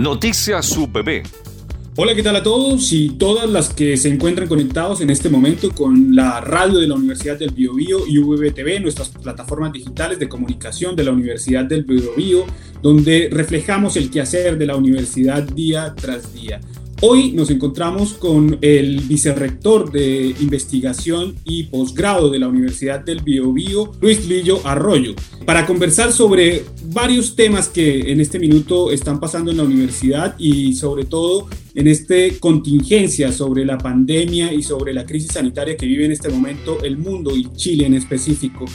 Noticias UPB. Hola, ¿qué tal a todos y todas las que se encuentran conectados en este momento con la radio de la Universidad del Biobío y UVB nuestras plataformas digitales de comunicación de la Universidad del Biobío, donde reflejamos el quehacer de la universidad día tras día. Hoy nos encontramos con el vicerrector de investigación y posgrado de la Universidad del Biobío, Luis Lillo Arroyo, para conversar sobre varios temas que en este minuto están pasando en la universidad y sobre todo en esta contingencia sobre la pandemia y sobre la crisis sanitaria que vive en este momento el mundo y Chile en específico.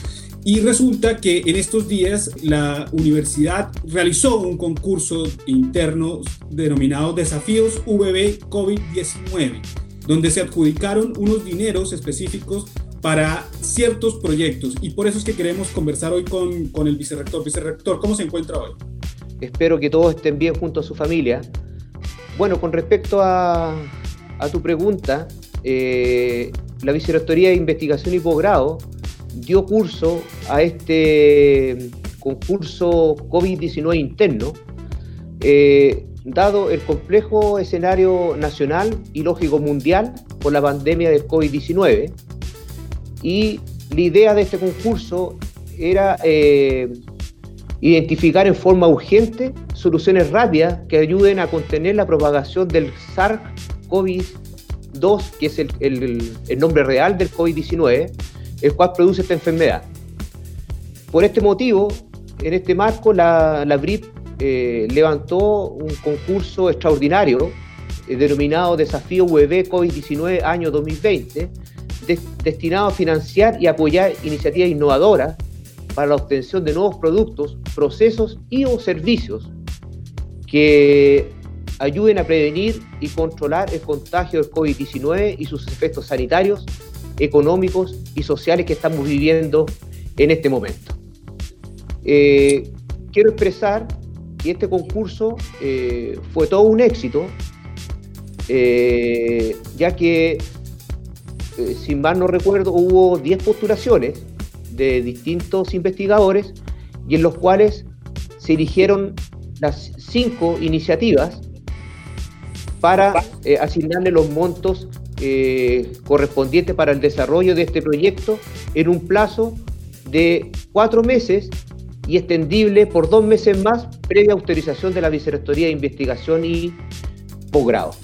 Y resulta que en estos días la universidad realizó un concurso interno denominado Desafíos VB COVID-19, donde se adjudicaron unos dineros específicos para ciertos proyectos. Y por eso es que queremos conversar hoy con, con el vicerrector. Vicerrector, ¿cómo se encuentra hoy? Espero que todos estén bien junto a su familia. Bueno, con respecto a, a tu pregunta, eh, la Vicerrectoría de Investigación y Posgrado dio curso a este concurso COVID-19 interno, eh, dado el complejo escenario nacional y lógico mundial por la pandemia del COVID-19. Y la idea de este concurso era eh, identificar en forma urgente soluciones rápidas que ayuden a contener la propagación del SARS-CoV-2, que es el, el nombre real del COVID-19, el cual produce esta enfermedad. Por este motivo, en este marco, la, la BRIP eh, levantó un concurso extraordinario eh, denominado Desafío UV COVID-19 año 2020, destinado a financiar y apoyar iniciativas innovadoras para la obtención de nuevos productos, procesos y o servicios que ayuden a prevenir y controlar el contagio del COVID-19 y sus efectos sanitarios económicos y sociales que estamos viviendo en este momento. Eh, quiero expresar que este concurso eh, fue todo un éxito, eh, ya que, sin mal no recuerdo, hubo 10 postulaciones de distintos investigadores y en los cuales se eligieron las cinco iniciativas para asignarle los montos eh, correspondiente para el desarrollo de este proyecto en un plazo de cuatro meses y extendible por dos meses más previa autorización de la Vicerrectoría de Investigación y Posgrado.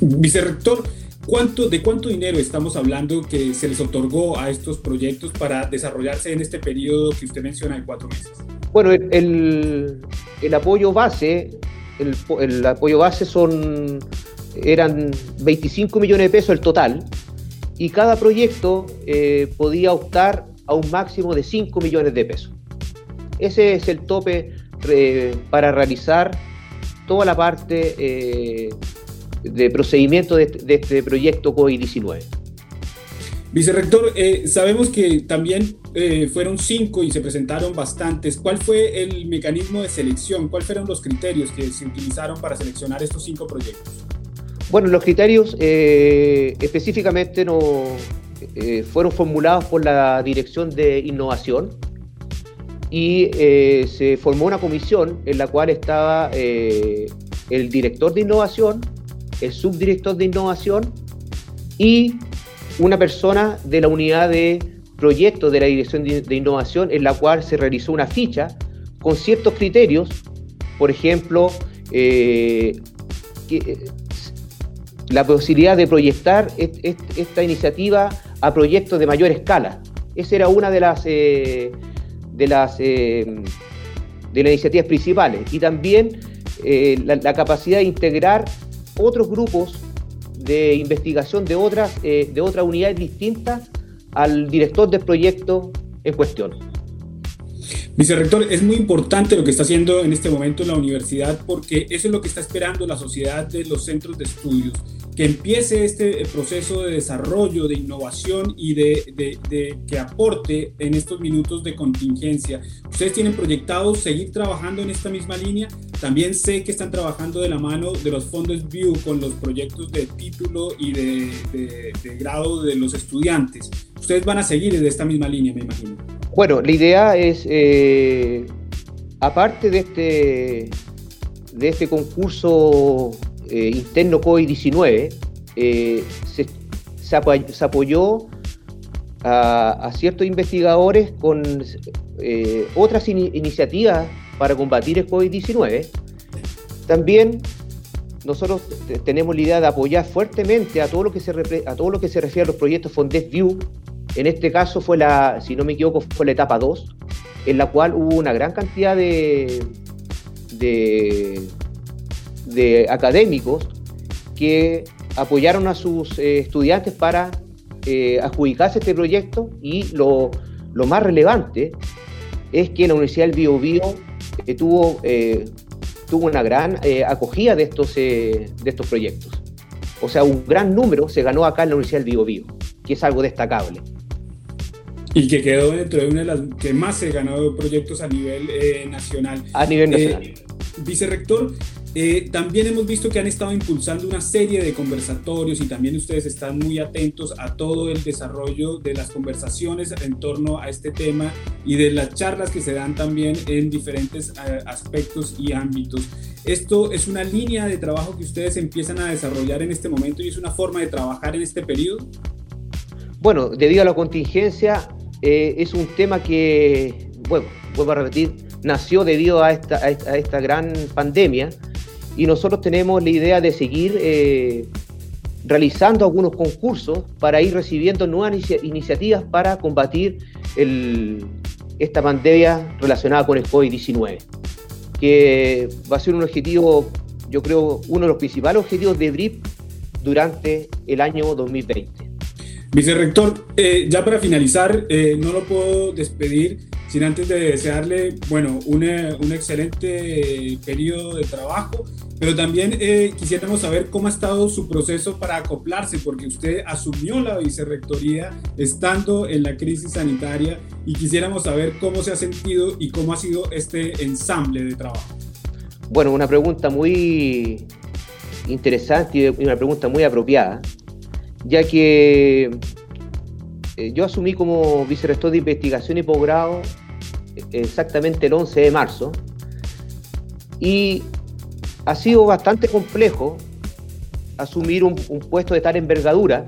Vicerrector, ¿cuánto, ¿de cuánto dinero estamos hablando que se les otorgó a estos proyectos para desarrollarse en este periodo que usted menciona de cuatro meses? Bueno, el, el, apoyo base, el, el apoyo base son eran 25 millones de pesos el total, y cada proyecto eh, podía optar a un máximo de 5 millones de pesos. Ese es el tope eh, para realizar toda la parte eh, de procedimiento de, de este proyecto COVID-19. Vicerrector, sabemos que también fueron cinco y se presentaron bastantes. ¿Cuál fue el mecanismo de selección? ¿Cuáles fueron los criterios que se utilizaron para seleccionar estos cinco proyectos? Bueno, los criterios eh, específicamente no, eh, fueron formulados por la Dirección de Innovación y eh, se formó una comisión en la cual estaba el director de innovación, el subdirector de innovación y una persona de la unidad de proyectos de la Dirección de, Innovación en la cual se realizó una ficha con ciertos criterios, por ejemplo, que, la posibilidad de proyectar esta iniciativa a proyectos de mayor escala. Esa era una de las, eh, de las, eh, de las iniciativas principales. Y también eh, la, capacidad de integrar otros grupos de investigación de otras, de otras unidades distintas al director del proyecto en cuestión. Vicerrector, es muy importante lo que está haciendo en este momento la universidad porque eso es lo que está esperando la sociedad de los centros de estudios que empiece este proceso de desarrollo, de innovación y de, que aporte en estos minutos de contingencia. Ustedes tienen proyectado seguir trabajando en esta misma línea. También sé que están trabajando de la mano de los fondos View con los proyectos de título y de, grado de los estudiantes. Ustedes van a seguir de esta misma línea, me imagino. Bueno, la idea es, eh, aparte de este de este concurso eh, interno COVID-19 eh, se, apoyó a, ciertos investigadores con otras iniciativas para combatir el COVID-19. También nosotros tenemos la idea de apoyar fuertemente a todo lo que se, a todo lo que se refiere a los proyectos Fondes View. En este caso fue la, si no me equivoco, fue la etapa 2, en la cual hubo una gran cantidad de, de, académicos que apoyaron a sus eh, estudiantes para eh, adjudicarse este proyecto y lo, más relevante es que la Universidad del Bio, Bio eh, tuvo, tuvo una gran acogida de estos, de estos proyectos. O sea, un gran número se ganó acá en la Universidad del Bio, Bio que es algo destacable. Y que quedó dentro de una de las que más se ganó proyectos a nivel nacional. A nivel nacional. Vicerrector, eh, también hemos visto que han estado impulsando una serie de conversatorios y también ustedes están muy atentos a todo el desarrollo de las conversaciones en torno a este tema y de las charlas que se dan también en diferentes eh, aspectos y ámbitos. Esto es una línea de trabajo que ustedes empiezan a desarrollar en este momento y es una forma de trabajar en este periodo. Bueno, debido a la contingencia, eh, es un tema que, bueno, vuelvo a repetir, nació debido a esta, a esta, gran pandemia y nosotros tenemos la idea de seguir eh, realizando algunos concursos para ir recibiendo nuevas iniciativas para combatir esta pandemia relacionada con el COVID-19, que va a ser un objetivo, yo creo, uno de los principales objetivos de BRIP durante el año 2020. Vicerrector, eh, ya para finalizar, eh, no lo puedo despedir sin antes de desearle, bueno, un, un excelente periodo de trabajo, pero también eh, quisiéramos saber cómo ha estado su proceso para acoplarse, porque usted asumió la vicerrectoría estando en la crisis sanitaria y quisiéramos saber cómo se ha sentido y cómo ha sido este ensamble de trabajo. Bueno, una pregunta muy interesante y una pregunta muy apropiada, ya que eh, yo asumí como vicerrector de investigación y posgrado eh, exactamente el 11 de marzo y ha sido bastante complejo asumir un, puesto de tal envergadura,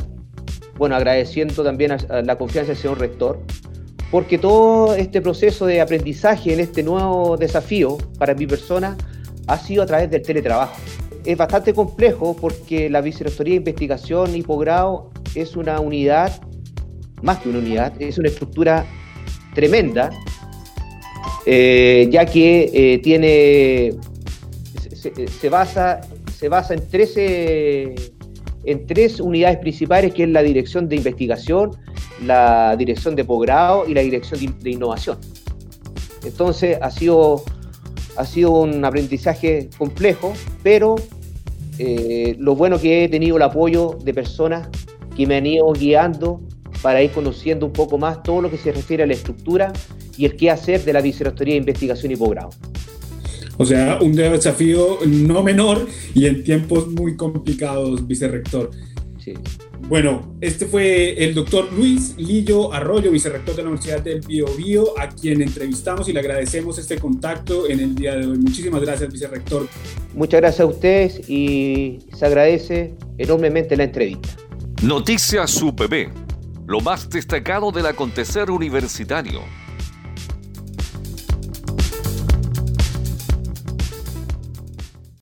bueno, agradeciendo también a, la confianza del señor rector, porque todo este proceso de aprendizaje en este nuevo desafío para mi persona ha sido a través del teletrabajo. Es bastante complejo porque la vicerrectoría de investigación y posgrado es una unidad más que una unidad, es una estructura tremenda, eh, ya que eh, tiene, se, basa, se basa en, 13, en tres unidades principales, que es la dirección de investigación, la dirección de posgrado y la dirección de, innovación. Entonces ha sido, ha sido un aprendizaje complejo, pero eh, lo bueno que he tenido el apoyo de personas que me han ido guiando para ir conociendo un poco más todo lo que se refiere a la estructura y el qué hacer de la Vicerrectoría de Investigación y Posgrado. O sea, un desafío no menor y en tiempos muy complicados, vicerrector. Sí. Bueno, este fue el doctor Luis Lillo Arroyo, vicerrector de la Universidad del Bio, Bio a quien entrevistamos y le agradecemos este contacto en el día de hoy. Muchísimas gracias, vicerrector. Muchas gracias a ustedes y se agradece enormemente la entrevista. Noticias UPB lo más destacado del acontecer universitario